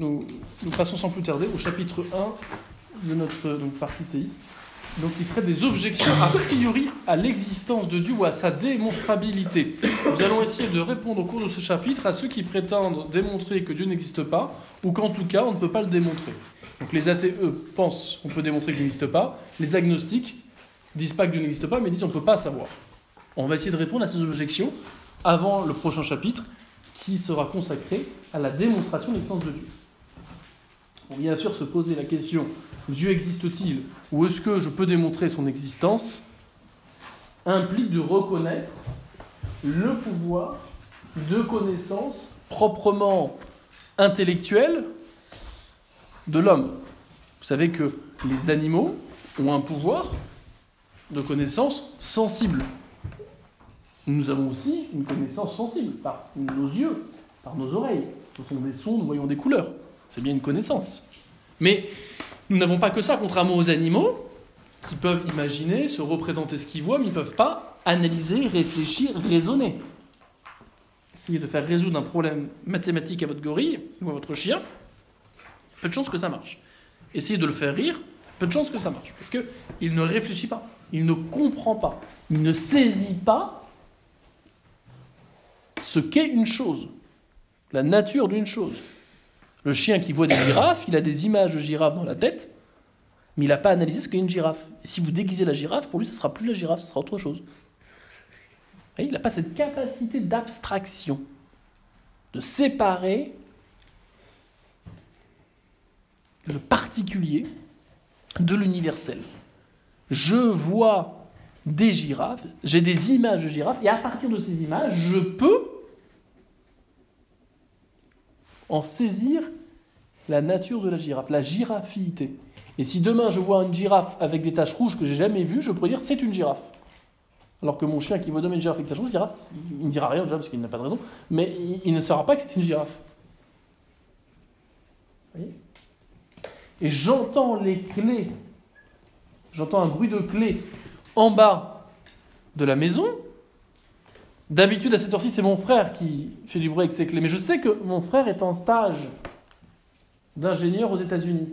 nous, passons sans plus tarder au chapitre 1 de notre donc, partie théiste. Donc, il traite des objections a priori à l'existence de Dieu ou à sa démonstrabilité. Nous allons essayer de répondre au cours de ce chapitre à ceux qui prétendent démontrer que Dieu n'existe pas ou qu'en tout cas on ne peut pas le démontrer. Donc, les athées, eux, pensent qu'on peut démontrer qu'il n'existe pas. Les agnostiques disent pas que Dieu n'existe pas, mais disent on ne peut pas savoir. On va essayer de répondre à ces objections avant le prochain chapitre qui sera consacré à la démonstration de l'existence de Dieu. Bien sûr se poser la question Dieu existe-t-il ou est-ce que je peux démontrer son existence implique de reconnaître le pouvoir de connaissance proprement intellectuelle de l'homme. Vous savez que les animaux ont un pouvoir de connaissance sensible. Nous avons aussi une connaissance sensible par nos yeux, par nos oreilles. Ce sont des sons, nous voyons des couleurs. C'est bien une connaissance. Mais nous n'avons pas que ça, contrairement aux animaux, qui peuvent imaginer, se représenter ce qu'ils voient, mais ils ne peuvent pas analyser, réfléchir, raisonner. Essayez de faire résoudre un problème mathématique à votre gorille ou à votre chien, peu de chances que ça marche. Essayez de le faire rire, peu de chances que ça marche. Parce qu'il ne réfléchit pas, il ne comprend pas, il ne saisit pas ce qu'est une chose, la nature d'une chose. Le chien qui voit des girafes, il a des images de girafes dans la tête, mais il n'a pas analysé ce qu'est une girafe. Si vous déguisez la girafe, pour lui, ce ne sera plus la girafe, ce sera autre chose. Il n'a pas cette capacité d'abstraction, de séparer le particulier de l'universel. Je vois des girafes, j'ai des images de girafes, et à partir de ces images, je peux en saisir la nature de la girafe, la girafiité. Et si demain je vois une girafe avec des taches rouges que j'ai jamais vues, je pourrais dire c'est une girafe. Alors que mon chien qui voit demain une girafe avec des taches rouges, il ne dira rien déjà parce qu'il n'a pas de raison, mais il, ne saura pas que c'est une girafe. Et j'entends les clés, j'entends un bruit de clés en bas de la maison, D'habitude, à cette heure-ci, c'est mon frère qui fait du bruit avec ses clés. Mais je sais que mon frère est en stage d'ingénieur aux États-Unis.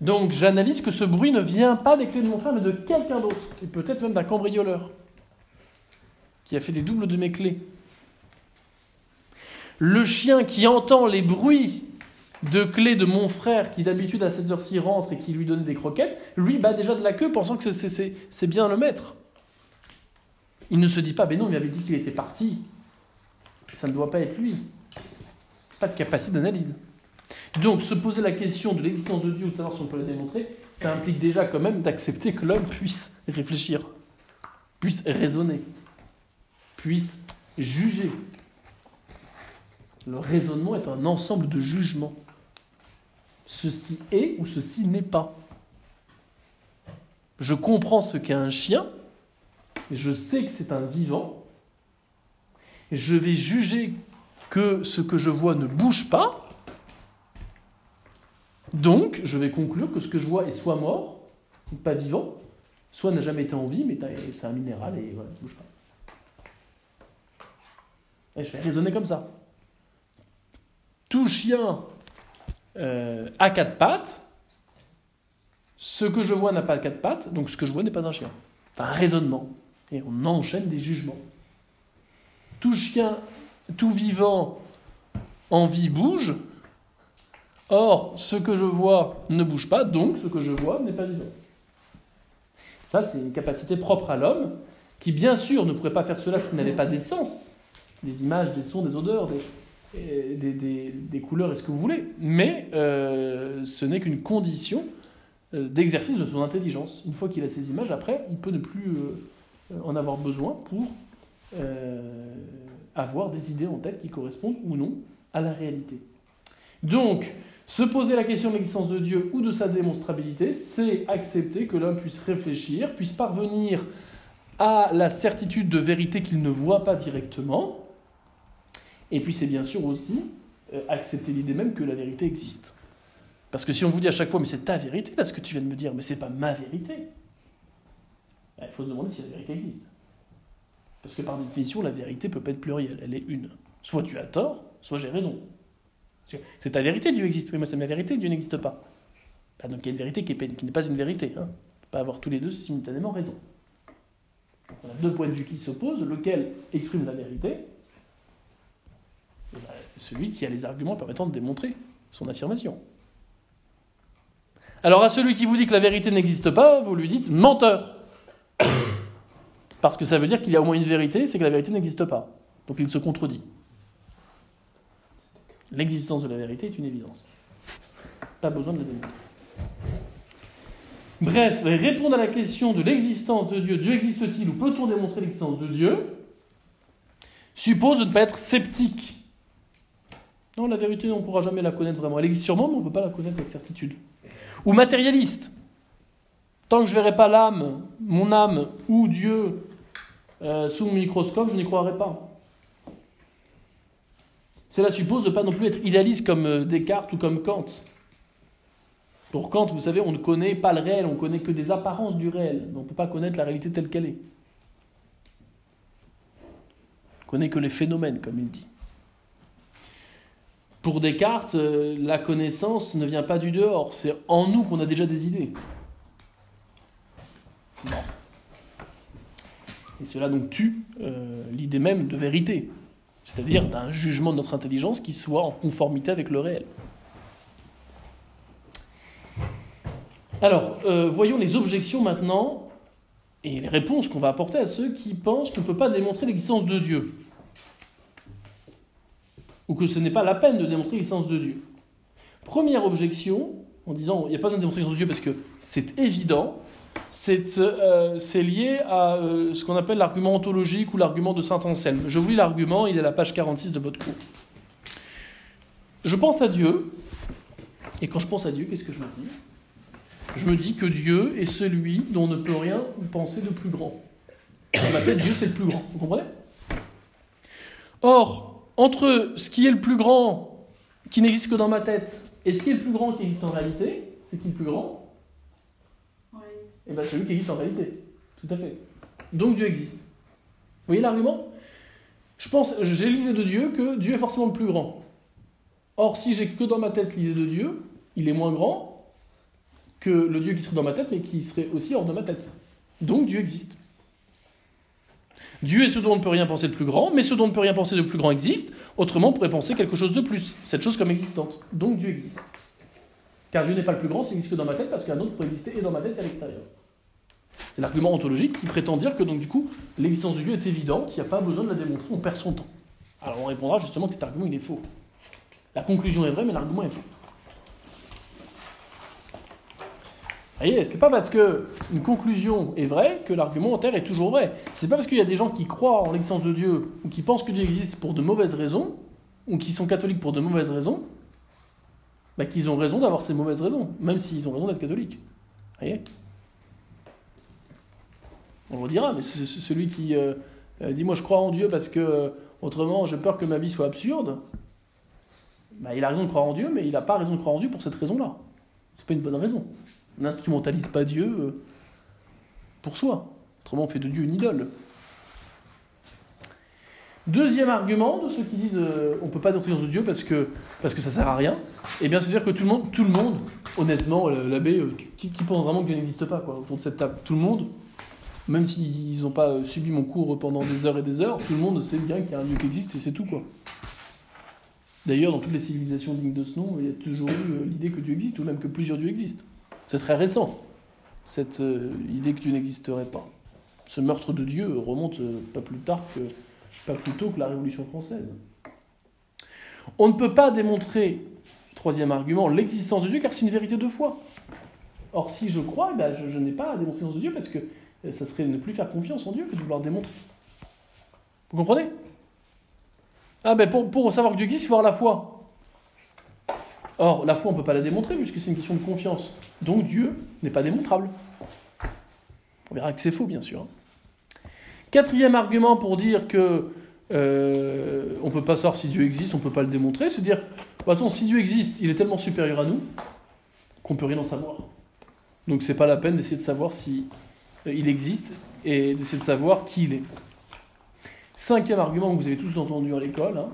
Donc j'analyse que ce bruit ne vient pas des clés de mon frère, mais de quelqu'un d'autre. Et peut-être même d'un cambrioleur qui a fait des doubles de mes clés. Le chien qui entend les bruits de clés de mon frère, qui d'habitude à cette heure-ci rentre et qui lui donne des croquettes, lui bat déjà de la queue pensant que c'est bien le maître. Il ne se dit pas, mais non, il m'avait dit qu'il était parti. Ça ne doit pas être lui. Pas de capacité d'analyse. Donc, se poser la question de l'existence de Dieu ou de savoir si on peut la démontrer, ça implique déjà quand même d'accepter que l'homme puisse réfléchir, puisse raisonner, puisse juger. Le raisonnement est un ensemble de jugements. Ceci est ou ceci n'est pas. Je comprends ce qu'est un chien, je sais que c'est un vivant, je vais juger que ce que je vois ne bouge pas, donc je vais conclure que ce que je vois est soit mort, pas vivant, soit n'a jamais été en vie, mais c'est un minéral et voilà, ne bouge pas. Et je vais raisonner comme ça. Tout chien euh, a quatre pattes, ce que je vois n'a pas quatre pattes, donc ce que je vois n'est pas un chien. Enfin, un raisonnement. Et on enchaîne des jugements. Tout chien, tout vivant en vie bouge. Or, ce que je vois ne bouge pas, donc ce que je vois n'est pas vivant. Ça, c'est une capacité propre à l'homme, qui bien sûr ne pourrait pas faire cela s'il n'avait pas des sens, des images, des sons, des odeurs, des, couleurs et ce que vous voulez. Mais euh, ce n'est qu'une condition euh, d'exercice de son intelligence. Une fois qu'il a ces images, après, il peut ne plus euh, en avoir besoin pour euh, avoir des idées en tête qui correspondent ou non à la réalité. Donc, se poser la question de l'existence de Dieu ou de sa démonstrabilité, c'est accepter que l'homme puisse réfléchir, puisse parvenir à la certitude de vérité qu'il ne voit pas directement. Et puis c'est bien sûr aussi euh, accepter l'idée même que la vérité existe. Parce que si on vous dit à chaque fois, mais c'est ta vérité, là, ce que tu viens de me dire, mais c'est pas ma vérité, il faut se demander si la vérité existe. Parce que par définition, la vérité peut pas être plurielle, elle est une. Soit tu as tort, soit j'ai raison. C'est ta vérité, Dieu existe. Oui, moi c'est ma vérité, Dieu n'existe pas. Bah, donc il y a une vérité qui, n'est pas une vérité. Hein. On ne peut pas avoir tous les deux simultanément raison. on a deux points de vue qui s'opposent, lequel exprime la vérité? Bah, Celui qui a les arguments permettant de démontrer son affirmation. Alors à celui qui vous dit que la vérité n'existe pas, vous lui dites menteur. Parce que ça veut dire qu'il y a au moins une vérité, c'est que la vérité n'existe pas. Donc il se contredit. L'existence de la vérité est une évidence. Pas besoin de la démontrer. Bref, répondre à la question de l'existence de Dieu, Dieu existe-t-il ou peut-on démontrer l'existence de Dieu, suppose de ne pas être sceptique. Non, la vérité, on ne pourra jamais la connaître vraiment. Elle existe sûrement, mais on ne peut pas la connaître avec certitude. Ou matérialiste. Tant que je ne verrai pas l'âme, mon âme ou Dieu euh, sous mon microscope, je n'y croirai pas. Cela suppose de ne pas non plus être idéaliste comme euh, Descartes ou comme Kant. Pour Kant, vous savez, on ne connaît pas le réel, on ne connaît que des apparences du réel. On ne peut pas connaître la réalité telle qu'elle est. On ne connaît que les phénomènes, comme il dit. Pour Descartes, euh, la connaissance ne vient pas du dehors, c'est en nous qu'on a déjà des idées. Et cela donc tue euh, l'idée même de vérité, c'est-à-dire d'un jugement de notre intelligence qui soit en conformité avec le réel. Alors, euh, voyons les objections maintenant et les réponses qu'on va apporter à ceux qui pensent qu'on ne peut pas démontrer l'existence de Dieu. Ou que ce n'est pas la peine de démontrer l'existence de Dieu. Première objection, en disant il n'y a pas besoin de démontrer l'existence de Dieu parce que c'est évident, euh, c'est lié à euh, ce qu'on appelle l'argument ontologique ou l'argument de Saint Anselme. Je vous lis l'argument, il est à la page 46 de votre cours. Je pense à Dieu, et quand je pense à Dieu, qu'est-ce que je me dis? Je me dis que Dieu est celui dont on ne peut rien penser de plus grand. Ma tête, Dieu c'est le plus grand, vous comprenez? Or, entre ce qui est le plus grand, qui n'existe que dans ma tête, et ce qui est le plus grand qui existe en réalité, c'est qui le plus grand? Eh bien celui qui existe en réalité. Tout à fait. Donc Dieu existe. Vous voyez l'argument? Je pense, j'ai l'idée de Dieu que Dieu est forcément le plus grand. Or, si j'ai que dans ma tête l'idée de Dieu, il est moins grand que le Dieu qui serait dans ma tête, mais qui serait aussi hors de ma tête. Donc Dieu existe. Dieu est ce dont on ne peut rien penser de plus grand, mais ce dont on ne peut rien penser de plus grand existe. Autrement, on pourrait penser quelque chose de plus, cette chose comme existante. Donc Dieu existe. Car Dieu n'est pas le plus grand s'il existe que dans ma tête, parce qu'un autre peut exister et dans ma tête et à l'extérieur. C'est l'argument ontologique qui prétend dire que donc du coup l'existence de Dieu est évidente, il n'y a pas besoin de la démontrer, on perd son temps. Alors on répondra justement que cet argument il est faux. La conclusion est vraie, mais l'argument est faux. Vous voyez, c'est pas parce que une conclusion est vraie que l'argument en terre est toujours vrai. C'est pas parce qu'il y a des gens qui croient en l'existence de Dieu ou qui pensent que Dieu existe pour de mauvaises raisons ou qui sont catholiques pour de mauvaises raisons bah, qu'ils ont raison d'avoir ces mauvaises raisons, même s'ils ont raison d'être catholiques. Vous voyez? On le dira, mais celui qui euh, euh, dit moi je crois en Dieu parce que euh, autrement j'ai peur que ma vie soit absurde, bah, il a raison de croire en Dieu, mais il n'a pas raison de croire en Dieu pour cette raison-là. C'est pas une bonne raison. On n'instrumentalise pas Dieu pour soi. Autrement on fait de Dieu une idole. Deuxième argument de ceux qui disent on ne peut pas dans de Dieu parce que, parce que ça sert à rien, eh bien c'est dire que tout le monde, tout le monde honnêtement, l'abbé, qui, pense vraiment que Dieu n'existe pas quoi, autour de cette table Tout le monde, même s'ils n'ont pas subi mon cours pendant des heures et des heures, tout le monde sait bien qu'il y a un Dieu qui existe et c'est tout quoi. D'ailleurs, dans toutes les civilisations dignes de ce nom, il y a toujours eu euh, l'idée que Dieu existe, ou même que plusieurs dieux existent. C'est très récent, cette euh, idée que Dieu n'existerait pas. Ce meurtre de Dieu remonte euh, pas plus tard que, pas plus tôt que la Révolution française. On ne peut pas démontrer, troisième argument, l'existence de Dieu, car c'est une vérité de foi. Or, si je crois, ben, je, je n'ai pas à démontrer l'existence de Dieu, parce que ça serait ne plus faire confiance en Dieu que de vouloir démontrer. Vous comprenez? Ah ben pour, savoir que Dieu existe, il faut avoir la foi. Or, la foi, on ne peut pas la démontrer puisque c'est une question de confiance. Donc Dieu n'est pas démontrable. On verra que c'est faux, bien sûr. Quatrième argument pour dire que euh, on ne peut pas savoir si Dieu existe, on ne peut pas le démontrer, c'est dire, de toute façon, si Dieu existe, il est tellement supérieur à nous qu'on peut rien en savoir. Donc c'est pas la peine d'essayer de savoir si il existe et d'essayer de savoir qui il est. Cinquième argument que vous avez tous entendu à l'école, hein,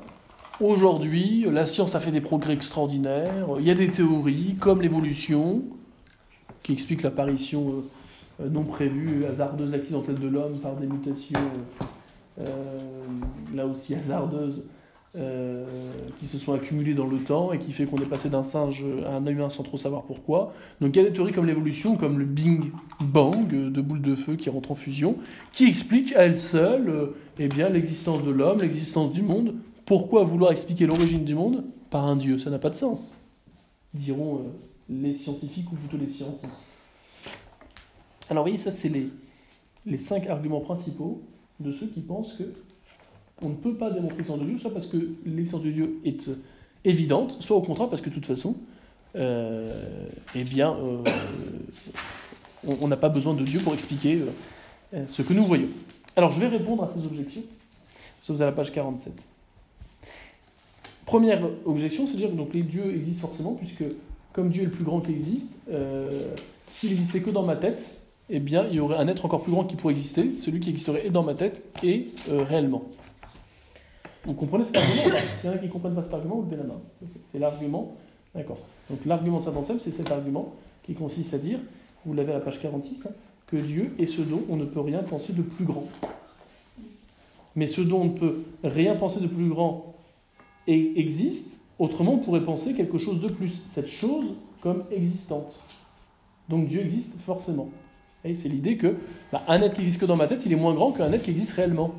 aujourd'hui, la science a fait des progrès extraordinaires, il y a des théories comme l'évolution, qui explique l'apparition euh, non prévue, hasardeuse, accidentelle de l'homme par des mutations, euh, là aussi hasardeuses, euh, qui se sont accumulées dans le temps et qui fait qu'on est passé d'un singe à un humain sans trop savoir pourquoi. Donc il y a des théories comme l'évolution, comme le Bing Bang de boules de feu qui rentrent en fusion, qui expliquent à elles seules eh bien, l'existence de l'homme, l'existence du monde. Pourquoi vouloir expliquer l'origine du monde? Par un dieu Ça n'a pas de sens, diront les scientifiques ou plutôt les scientistes. Alors vous voyez, ça c'est les, les cinq arguments principaux de ceux qui pensent que on ne peut pas démontrer l'existence de Dieu, soit parce que l'existence de Dieu est évidente, soit au contraire parce que de toute façon, euh, eh bien, euh, on n'a pas besoin de Dieu pour expliquer euh, ce que nous voyons. Alors je vais répondre à ces objections. Nous sommes à la page 47. Première objection, c'est de dire que donc, les dieux existent forcément, puisque comme Dieu est le plus grand qui existe, s'il n'existait que dans ma tête, eh bien, il y aurait un être encore plus grand qui pourrait exister, celui qui existerait et dans ma tête et réellement. Vous comprenez cet argument S'il y en a qui ne comprennent pas cet argument, vous levez la. C'est l'argument. D'accord. Donc l'argument de saint Anselme, c'est cet argument qui consiste à dire, vous l'avez à la page 46, hein, que Dieu est ce dont on ne peut rien penser de plus grand. Mais ce dont on ne peut rien penser de plus grand existe, Autrement, on pourrait penser quelque chose de plus, cette chose comme existante. Donc Dieu existe forcément. C'est l'idée que bah, un être qui existe que dans ma tête, il est moins grand qu'un être qui existe réellement.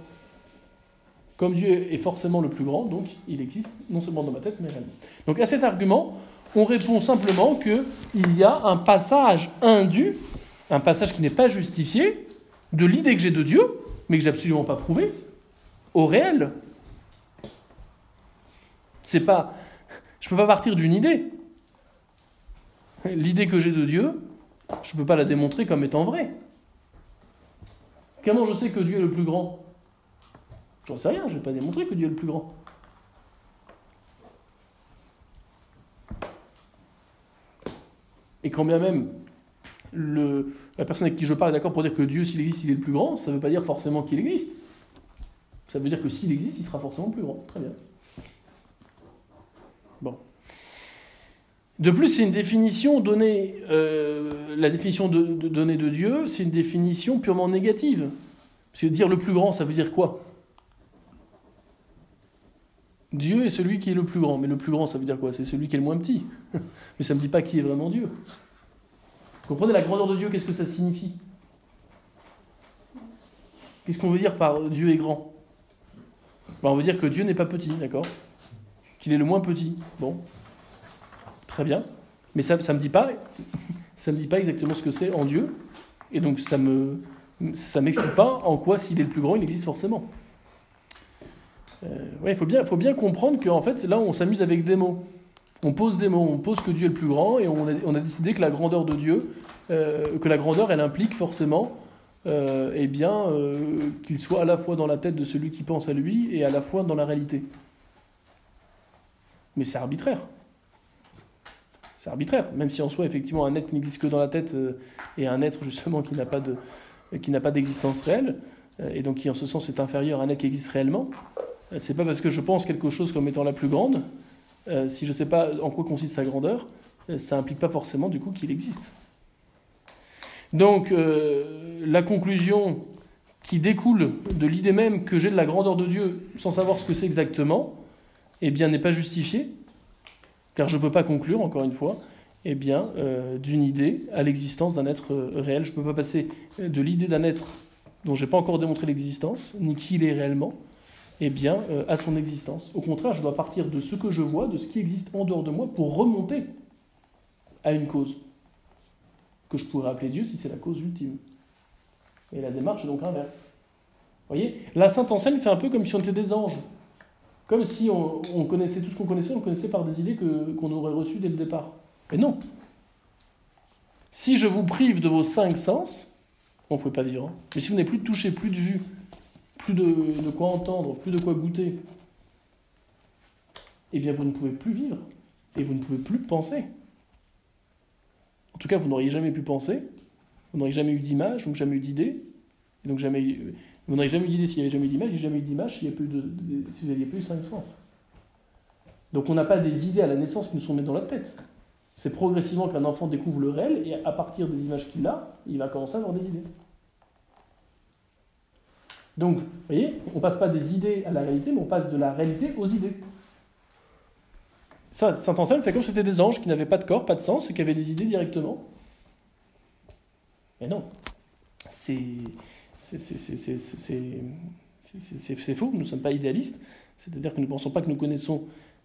Comme Dieu est forcément le plus grand, donc il existe non seulement dans ma tête, mais réellement. Donc à cet argument, on répond simplement qu'il y a un passage indu, un passage qui n'est pas justifié, de l'idée que j'ai de Dieu, mais que j'ai absolument pas prouvé, au réel. C'est pas je ne peux pas partir d'une idée. L'idée que j'ai de Dieu, je ne peux pas la démontrer comme étant vraie. Comment je sais que Dieu est le plus grand? J'en sais rien, je ne vais pas démontrer que Dieu est le plus grand. Et quand bien même la personne avec qui je parle est d'accord pour dire que Dieu, s'il existe, il est le plus grand, ça ne veut pas dire forcément qu'il existe. Ça veut dire que s'il existe, il sera forcément plus grand. Très bien. Bon. De plus, c'est une définition donnée, euh, la définition donnée de Dieu, c'est une définition purement négative. Parce que dire le plus grand, ça veut dire quoi? Dieu est celui qui est le plus grand. Mais le plus grand, ça veut dire quoi? C'est celui qui est le moins petit. Mais ça ne me dit pas qui est vraiment Dieu. Vous comprenez la grandeur de Dieu, qu'est-ce que ça signifie? Qu'est-ce qu'on veut dire par Dieu est grand? Ben, On veut dire que Dieu n'est pas petit, d'accord? Qu'il est le moins petit. Bon, très bien. Mais ça ne me dit pas, ça me dit pas exactement ce que c'est en Dieu, et donc ça me, ça m'explique pas en quoi s'il est le plus grand, il existe forcément. Euh, il faut bien, faut bien comprendre qu'en fait, là, on s'amuse avec des mots. On pose des mots, on pose que Dieu est le plus grand, et on a, décidé que la grandeur de Dieu, euh, que la grandeur, elle implique forcément euh, eh bien, qu'il soit à la fois dans la tête de celui qui pense à lui et à la fois dans la réalité. Mais c'est arbitraire. C'est arbitraire, même si en soi, effectivement, un être qui n'existe que dans la tête et un être justement qui n'a pas de, d'existence réelle, euh, et donc qui en ce sens est inférieur à un être qui existe réellement. Euh, c'est pas parce que je pense quelque chose comme étant la plus grande, si je ne sais pas en quoi consiste sa grandeur, ça implique pas forcément du coup qu'il existe. Donc la conclusion qui découle de l'idée même que j'ai de la grandeur de Dieu sans savoir ce que c'est exactement, eh bien, n'est pas justifié, car je ne peux pas conclure, encore une fois, eh bien, euh, d'une idée à l'existence d'un être euh, réel. Je ne peux pas passer de l'idée d'un être dont je n'ai pas encore démontré l'existence, ni qui il est réellement, eh bien, euh, à son existence. Au contraire, je dois partir de ce que je vois, de ce qui existe en dehors de moi, pour remonter à une cause, que je pourrais appeler Dieu si c'est la cause ultime. Et la démarche est donc inverse. Vous voyez La Sainte Enseigne fait un peu comme si on était des anges. Comme si on, connaissait tout ce qu'on connaissait, on connaissait par des idées qu'on aurait reçues dès le départ. Mais non. Si je vous prive de vos cinq sens, on ne pouvez pas vivre. Hein. Mais si vous n'avez plus de toucher, plus de vue, plus de, quoi entendre, plus de quoi goûter, eh bien vous ne pouvez plus vivre. Et vous ne pouvez plus penser. En tout cas, vous n'auriez jamais pu penser, vous n'auriez jamais eu d'image, donc jamais eu d'idée, et donc jamais eu, vous n'auriez jamais eu d'idée s'il n'y avait jamais eu d'image, a jamais eu d'image s'il n'y a plus de, si vous n'aviez plus cinq sens. Donc on n'a pas des idées à la naissance qui nous sont mises dans la tête. C'est progressivement qu'un enfant découvre le réel et à partir des images qu'il a, il va commencer à avoir des idées. Donc, vous voyez, on passe pas des idées à la réalité, mais on passe de la réalité aux idées. Ça, Saint Anselme fait comme si c'était des anges qui n'avaient pas de corps, pas de sens, et qui avaient des idées directement. Mais non, c'est faux, nous ne sommes pas idéalistes, c'est-à-dire que nous ne pensons pas que nous connaissons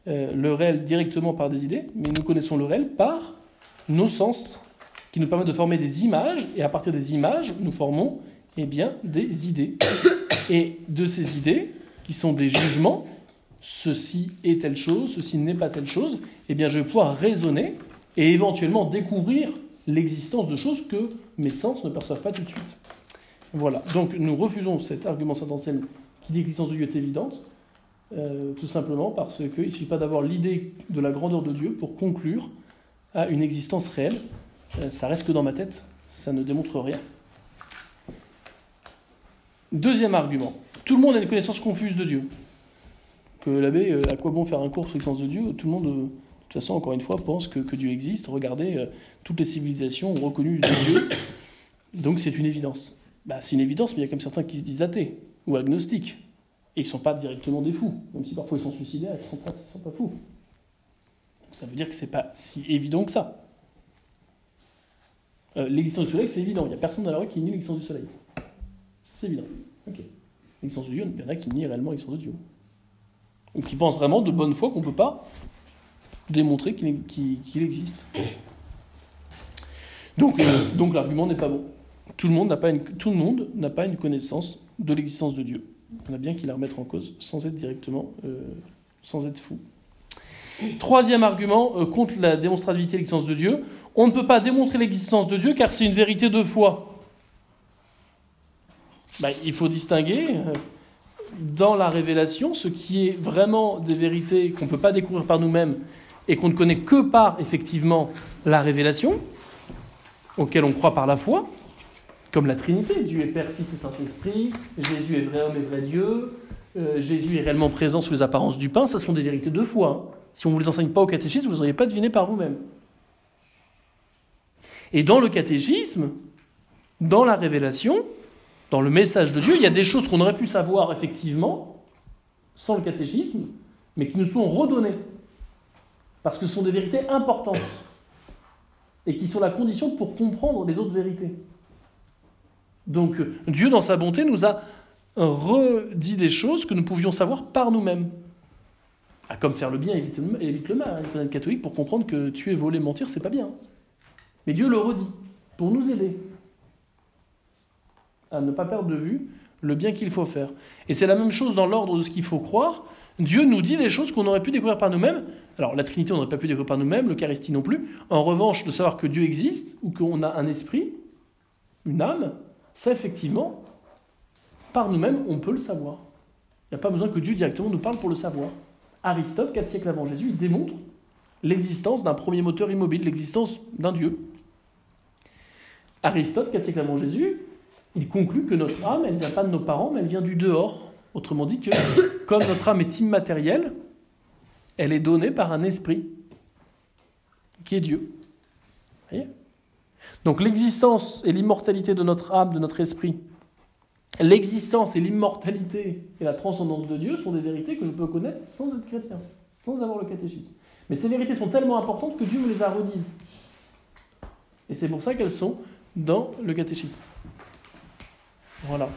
euh, le réel directement par des idées, mais nous connaissons le réel par nos sens, qui nous permettent de former des images, et à partir des images, nous formons eh bien, des idées. Et de ces idées, qui sont des jugements, ceci est telle chose, ceci n'est pas telle chose, eh bien, je vais pouvoir raisonner et éventuellement découvrir l'existence de choses que mes sens ne perçoivent pas tout de suite. Voilà, donc nous refusons cet argument sententiel qui dit que l'existence de Dieu est évidente, euh, tout simplement parce qu'il ne suffit pas d'avoir l'idée de la grandeur de Dieu pour conclure à une existence réelle. Euh, ça reste que dans ma tête, ça ne démontre rien. Deuxième argument, tout le monde a une connaissance confuse de Dieu. Que l'abbé, euh, à quoi bon faire un cours sur l'existence de Dieu? Tout le monde, de toute façon, encore une fois, pense que, Dieu existe. Regardez, toutes les civilisations ont reconnu Dieu, donc c'est une évidence. Bah, c'est une évidence, mais il y a comme certains qui se disent athées ou agnostiques. Et ils ne sont pas directement des fous, même si parfois ils sont suicidaires, ils ne sont, pas, fous. ça veut dire que ce n'est pas si évident que ça. Euh, l'existence du soleil, c'est évident. Il n'y a personne dans la rue qui nie l'existence du soleil. C'est évident. Ok. L'existence de Dieu, il y en a qui nient réellement l'existence de Dieu. Ou qui pensent vraiment de bonne foi qu'on ne peut pas démontrer qu'il existe. Donc, euh, donc l'argument n'est pas bon. Tout le monde n'a pas, pas une connaissance de l'existence de Dieu on a bien qu'il la remettre en cause sans être directement, euh, sans être fou. Troisième argument euh, contre la démonstrabilité de l'existence de Dieu, on ne peut pas démontrer l'existence de Dieu car c'est une vérité de foi. Ben, il faut distinguer euh, dans la révélation ce qui est vraiment des vérités qu'on ne peut pas découvrir par nous-mêmes et qu'on ne connaît que par effectivement la révélation, auquel on croit par la foi, comme la Trinité. Dieu est Père, Fils et Saint-Esprit, Jésus est vrai homme et vrai Dieu, euh, Jésus est réellement présent sous les apparences du pain, ça sont des vérités de foi. Hein. Si on ne vous les enseigne pas au catéchisme, vous n'auriez pas deviné par vous-même. Et dans le catéchisme, dans la révélation, dans le message de Dieu, il y a des choses qu'on aurait pu savoir effectivement sans le catéchisme, mais qui nous sont redonnées. Parce que ce sont des vérités importantes et qui sont la condition pour comprendre les autres vérités. Donc Dieu, dans sa bonté, nous a redit des choses que nous pouvions savoir par nous-mêmes. Comme faire le bien évite le, le mal. Il faut être catholique pour comprendre que tuer, voler, mentir, c'est pas bien. Mais Dieu le redit pour nous aider à ne pas perdre de vue le bien qu'il faut faire. Et c'est la même chose dans l'ordre de ce qu'il faut croire. Dieu nous dit des choses qu'on aurait pu découvrir par nous-mêmes. Alors la Trinité, on n'aurait pas pu découvrir par nous-mêmes, l'Eucharistie non plus. En revanche, de savoir que Dieu existe ou qu'on a un esprit, une âme, ça effectivement, par nous-mêmes, on peut le savoir. Il n'y a pas besoin que Dieu directement nous parle pour le savoir. Aristote, quatre siècles avant Jésus, il démontre l'existence d'un premier moteur immobile, l'existence d'un Dieu. Aristote, quatre siècles avant Jésus, il conclut que notre âme, elle ne vient pas de nos parents, mais elle vient du dehors. Autrement dit que, comme notre âme est immatérielle, elle est donnée par un esprit, qui est Dieu. Vous donc l'existence et l'immortalité de notre âme, de notre esprit, l'existence et l'immortalité et la transcendance de Dieu sont des vérités que je peux connaître sans être chrétien, sans avoir le catéchisme. Mais ces vérités sont tellement importantes que Dieu me les a redises. Et c'est pour ça qu'elles sont dans le catéchisme. Voilà.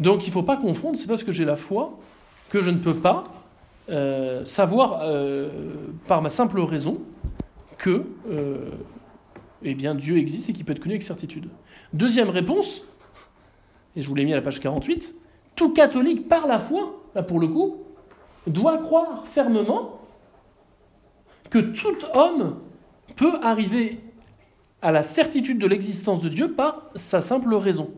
Donc il ne faut pas confondre, c'est parce que j'ai la foi que je ne peux pas euh, savoir euh, par ma simple raison que euh, eh bien Dieu existe et qu'il peut être connu avec certitude. Deuxième réponse, et je vous l'ai mis à la page 48, tout catholique par la foi, là pour le coup, doit croire fermement que tout homme peut arriver à la certitude de l'existence de Dieu par sa simple raison.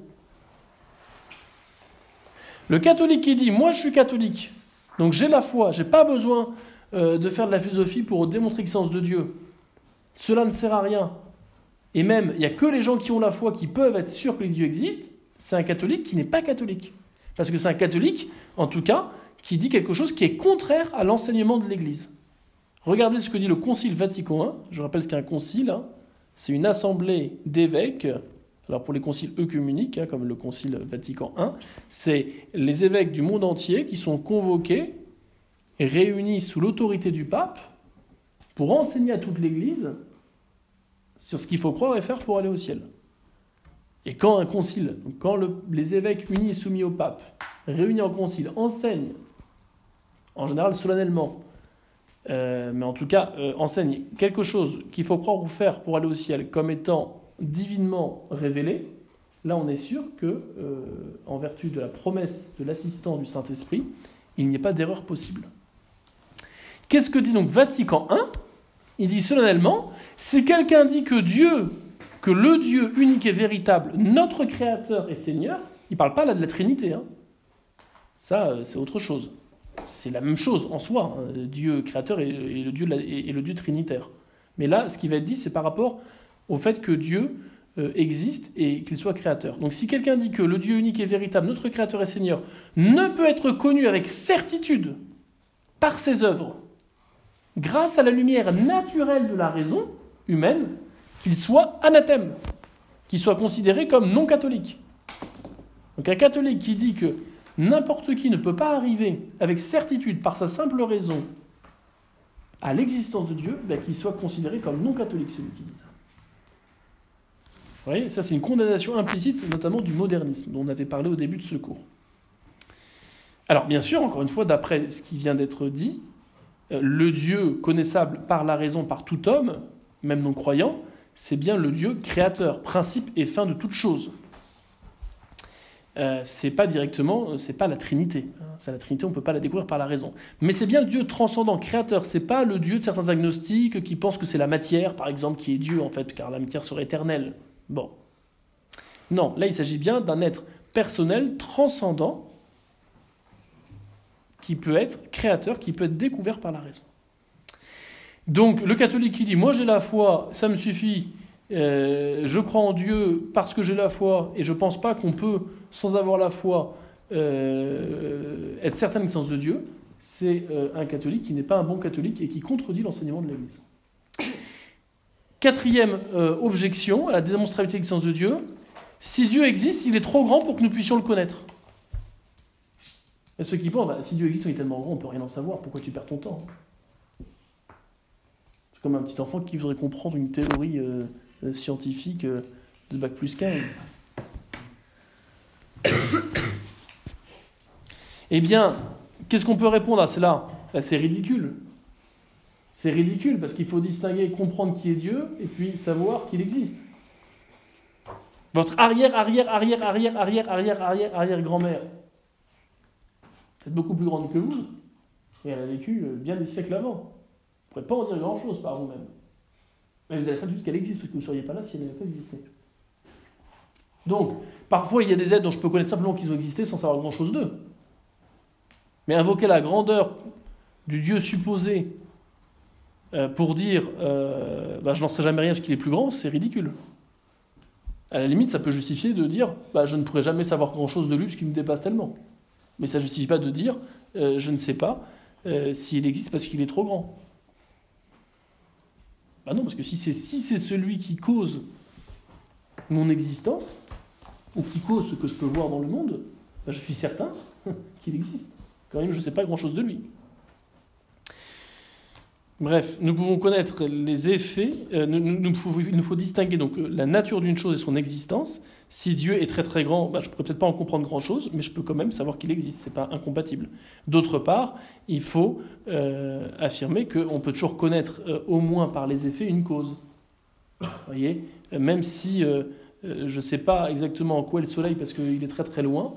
Le catholique qui dit Moi je suis catholique, donc j'ai la foi, j'ai pas besoin euh, de faire de la philosophie pour démontrer l'existence de Dieu, cela ne sert à rien, et même, il n'y a que les gens qui ont la foi qui peuvent être sûrs que Dieu existe, c'est un catholique qui n'est pas catholique. Parce que c'est un catholique, en tout cas, qui dit quelque chose qui est contraire à l'enseignement de l'Église. Regardez ce que dit le Concile Vatican I. Je rappelle ce qu'est un concile. Hein. C'est une assemblée d'évêques. Alors pour les conciles œcuméniques, hein, comme le Concile Vatican I, c'est les évêques du monde entier qui sont convoqués réunis sous l'autorité du pape pour enseigner à toute l'Église sur ce qu'il faut croire et faire pour aller au ciel. Et quand un concile, quand les évêques unis et soumis au pape, réunis en concile, enseignent, en général solennellement, euh, mais en tout cas euh, enseignent quelque chose qu'il faut croire ou faire pour aller au ciel comme étant divinement révélé, là on est sûr que, euh, en vertu de la promesse de l'assistant du Saint-Esprit, il n'y a pas d'erreur possible. Qu'est-ce que dit donc Vatican I Il dit solennellement, si quelqu'un dit que Dieu que le Dieu unique et véritable, notre Créateur et Seigneur, il ne parle pas là de la Trinité. Hein. Ça, euh, c'est autre chose. C'est la même chose en soi, hein, Dieu créateur et, le Dieu trinitaire. Mais là, ce qui va être dit, c'est par rapport au fait que Dieu euh, existe et qu'il soit créateur. Donc si quelqu'un dit que le Dieu unique et véritable, notre Créateur et Seigneur, ne peut être connu avec certitude par ses œuvres, grâce à la lumière naturelle de la raison humaine, qu'il soit anathème, qu'il soit considéré comme non catholique. Donc un catholique qui dit que n'importe qui ne peut pas arriver avec certitude par sa simple raison à l'existence de Dieu, ben, qu'il soit considéré comme non catholique, celui qui dit ça. Voyez, ça c'est une condamnation implicite, notamment du modernisme, dont on avait parlé au début de ce cours. Alors bien sûr, encore une fois, d'après ce qui vient d'être dit, euh, le Dieu connaissable par la raison par tout homme, même non croyant, c'est bien le Dieu créateur, principe et fin de toute chose. Euh, c'est pas directement, c'est pas la Trinité. C'est la Trinité, on peut pas la découvrir par la raison. Mais c'est bien le Dieu transcendant, créateur. C'est pas le Dieu de certains agnostiques qui pensent que c'est la matière, par exemple, qui est Dieu en fait, car la matière serait éternelle. Bon, non, là il s'agit bien d'un être personnel, transcendant, qui peut être créateur, qui peut être découvert par la raison. Donc le catholique qui dit moi j'ai la foi, ça me suffit, euh, je crois en Dieu parce que j'ai la foi et je ne pense pas qu'on peut, sans avoir la foi, euh, être certain de l'existence de Dieu, c'est euh, un catholique qui n'est pas un bon catholique et qui contredit l'enseignement de l'Église. Quatrième objection à la démonstrabilité de l'existence de Dieu, si Dieu existe, il est trop grand pour que nous puissions le connaître. Et ceux qui pensent, bah, si Dieu existe, il est tellement grand, on ne peut rien en savoir, pourquoi tu perds ton temps? C'est comme un petit enfant qui voudrait comprendre une théorie euh, euh, scientifique euh, de bac plus 15. eh bien, qu'est-ce qu'on peut répondre à cela? Ben, C'est ridicule. C'est ridicule parce qu'il faut distinguer, comprendre qui est Dieu et puis savoir qu'il existe. Votre arrière, arrière, arrière, arrière, arrière, arrière, arrière, arrière grand-mère, est beaucoup plus grande que vous. Et elle a vécu bien des siècles avant. Vous ne pourrez pas en dire grand-chose par vous-même. Mais vous avez certitude qu'elle existe, parce que vous ne seriez pas là si elle n'avait pas existé. Donc, parfois, il y a des êtres dont je peux connaître simplement qu'ils ont existé sans savoir grand-chose d'eux. Mais invoquer la grandeur du Dieu supposé euh, pour dire euh, bah, je n'en serai jamais rien parce qu'il est plus grand, c'est ridicule. À la limite, ça peut justifier de dire bah, je ne pourrai jamais savoir grand-chose de lui parce qu'il me dépasse tellement. Mais ça ne justifie pas de dire euh, je ne sais pas s'il existe parce qu'il est trop grand. Ah non, parce que si c'est celui qui cause mon existence, ou qui cause ce que je peux voir dans le monde, ben, je suis certain qu'il existe. Quand même, je ne sais pas grand-chose de lui. Bref, nous pouvons connaître les effets, euh, il nous faut distinguer donc euh, la nature d'une chose et son existence, si Dieu est très très grand, bah, je ne pourrais peut-être pas en comprendre grand-chose, mais je peux quand même savoir qu'il existe, ce n'est pas incompatible. D'autre part, il faut euh, affirmer qu'on peut toujours connaître au moins par les effets une cause. Vous voyez? Même si je ne sais pas exactement en quoi est le soleil parce qu'il est très très loin,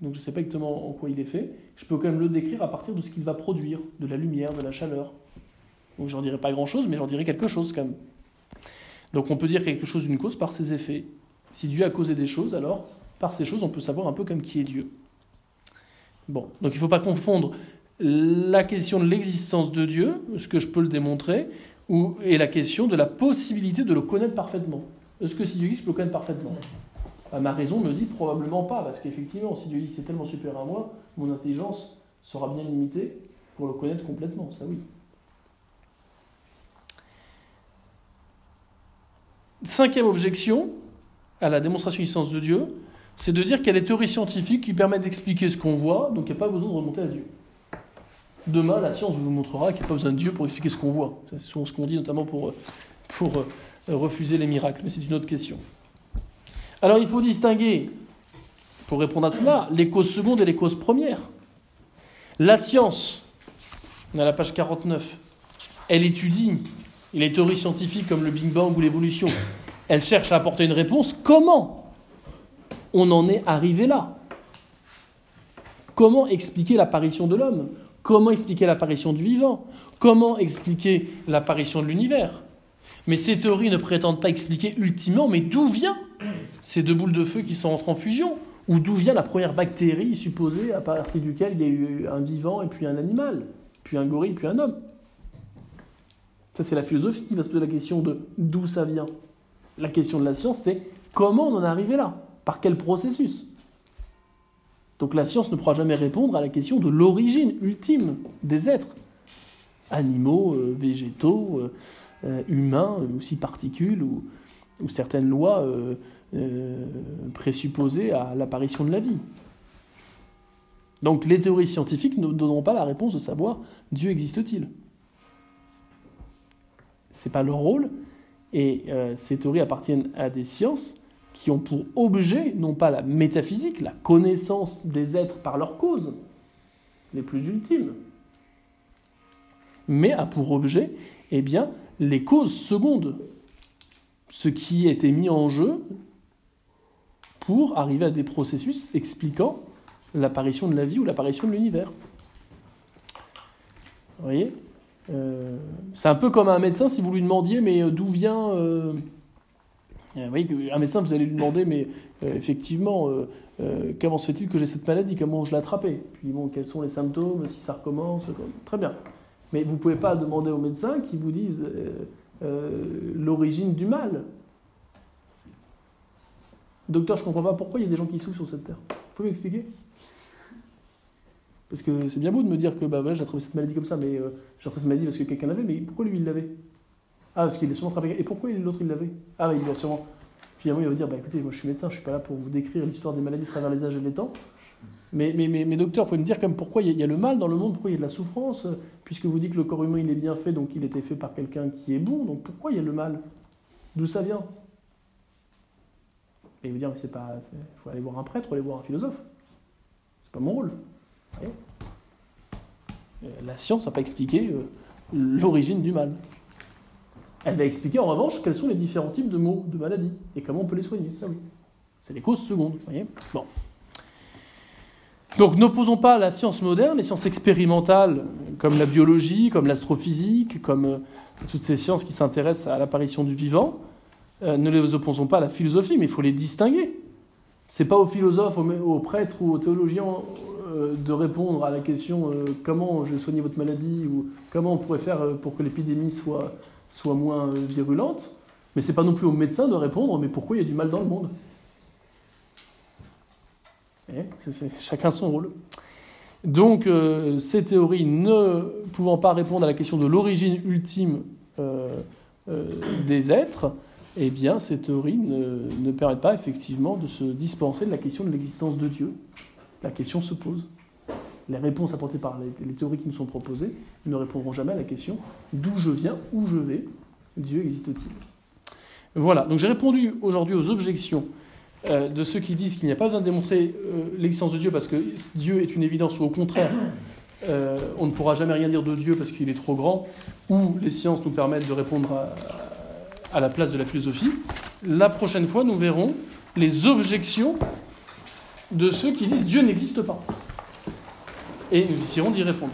donc je ne sais pas exactement en quoi il est fait, je peux quand même le décrire à partir de ce qu'il va produire, de la lumière, de la chaleur. Donc j'en dirai pas grand-chose, mais j'en dirai quelque chose quand même. Donc on peut dire quelque chose d'une cause par ses effets. Si Dieu a causé des choses, alors par ces choses, on peut savoir un peu comme qui est Dieu. Bon, donc il ne faut pas confondre la question de l'existence de Dieu, ce que je peux le démontrer, ou, et la question de la possibilité de le connaître parfaitement. Est-ce que si Dieu existe, je peux le connaître parfaitement? Bah, Ma raison me dit probablement pas, parce qu'effectivement, si Dieu existe c'est tellement supérieur à moi, mon intelligence sera bien limitée pour le connaître complètement, ça oui. Cinquième objection à la démonstration de l'existence de Dieu, c'est de dire qu'il y a des théories scientifiques qui permettent d'expliquer ce qu'on voit, donc il n'y a pas besoin de remonter à Dieu. Demain, la science vous montrera qu'il n'y a pas besoin de Dieu pour expliquer ce qu'on voit. C'est souvent ce qu'on dit, notamment pour, pour euh, refuser les miracles, mais c'est une autre question. Alors il faut distinguer, pour répondre à cela, les causes secondes et les causes premières. La science, on est à la page 49, elle étudie les théories scientifiques comme le Big Bang ou l'évolution. Elle cherche à apporter une réponse. Comment on en est arrivé là? Comment expliquer l'apparition de l'homme? Comment expliquer l'apparition du vivant? Comment expliquer l'apparition de l'univers? Mais ces théories ne prétendent pas expliquer ultimement, mais d'où vient ces deux boules de feu qui sont entrées en fusion? Ou d'où vient la première bactérie supposée à partir duquel il y a eu un vivant et puis un animal, puis un gorille, puis un homme? Ça, c'est la philosophie qui va se poser la question de d'où ça vient. La question de la science, c'est comment on en est arrivé là? Par quel processus? Donc la science ne pourra jamais répondre à la question de l'origine ultime des êtres. Animaux, euh, végétaux, euh, euh, humains, aussi particules, ou, ou certaines lois présupposées à l'apparition de la vie. Donc les théories scientifiques ne donneront pas la réponse de savoir Dieu existe-t-il? Ce n'est pas leur rôle, et ces théories appartiennent à des sciences qui ont pour objet non pas la métaphysique, la connaissance des êtres par leurs causes, les plus ultimes, mais a pour objet eh bien, les causes secondes, ce qui était mis en jeu pour arriver à des processus expliquant l'apparition de la vie ou l'apparition de l'univers. Vous voyez? Euh, C'est un peu comme un médecin si vous lui demandiez mais euh, d'où vient... Euh, vous voyez, un médecin, vous allez lui demander, mais effectivement, comment se fait-il que j'ai cette maladie? Comment je l'ai attrapée? Puis bon, quels sont les symptômes? Si ça recommence? Très bien. Mais vous ne pouvez pas demander aux médecins qui vous euh, euh, l'origine du mal. Docteur, je ne comprends pas pourquoi il y a des gens qui souffrent sur cette terre. Vous pouvez m'expliquer Parce que c'est bien beau de me dire que bah, j'ai attrapé cette maladie comme ça, mais euh, j'ai attrapé cette maladie parce que quelqu'un l'avait, mais pourquoi lui il l'avait? Ah, parce qu'il est sûrement attrapé. Et pourquoi l'autre il l'avait? Ah, bah, il doit sûrement. Finalement, il va dire bah, écoutez, moi je suis médecin, je suis pas là pour vous décrire l'histoire des maladies à travers les âges et les temps. Mais, mais, mais, mais docteur, il faut me dire comme pourquoi il y, a le mal dans le monde, pourquoi il y a de la souffrance, puisque vous dites que le corps humain il est bien fait, donc il était fait par quelqu'un qui est bon, donc pourquoi il y a le mal? D'où ça vient? Et il vous dire, mais c'est pas. Il faut aller voir un prêtre aller voir un philosophe. C'est pas mon rôle. Euh, la science n'a pas expliqué euh, l'origine du mal. Elle va expliquer en revanche quels sont les différents types de maladies, et comment on peut les soigner. C'est les causes secondes. Bon. Donc n'opposons pas la science moderne, les sciences expérimentales, comme la biologie, comme l'astrophysique, comme euh, toutes ces sciences qui s'intéressent à l'apparition du vivant, ne les opposons pas à la philosophie, mais il faut les distinguer. C'est pas aux philosophes, aux, prêtres ou aux théologiens de répondre à la question comment je soigner votre maladie ou comment on pourrait faire pour que l'épidémie soit, moins virulente. Mais c'est pas non plus aux médecins de répondre mais pourquoi il y a du mal dans le monde? Eh, chacun son rôle. Donc, euh, ces théories ne pouvant pas répondre à la question de l'origine ultime euh, euh, des êtres, eh bien, ces théories ne, permettent pas effectivement de se dispenser de la question de l'existence de Dieu. La question se pose. Les réponses apportées par les, théories qui nous sont proposées ne répondront jamais à la question d'où je viens, où je vais, Dieu existe-t-il? Voilà, donc j'ai répondu aujourd'hui aux objections euh, de ceux qui disent qu'il n'y a pas besoin de démontrer euh, l'existence de Dieu parce que Dieu est une évidence, ou au contraire, euh, on ne pourra jamais rien dire de Dieu parce qu'il est trop grand, ou les sciences nous permettent de répondre à, la place de la philosophie. La prochaine fois, nous verrons les objections de ceux qui disent Dieu n'existe pas. Et nous essaierons d'y répondre.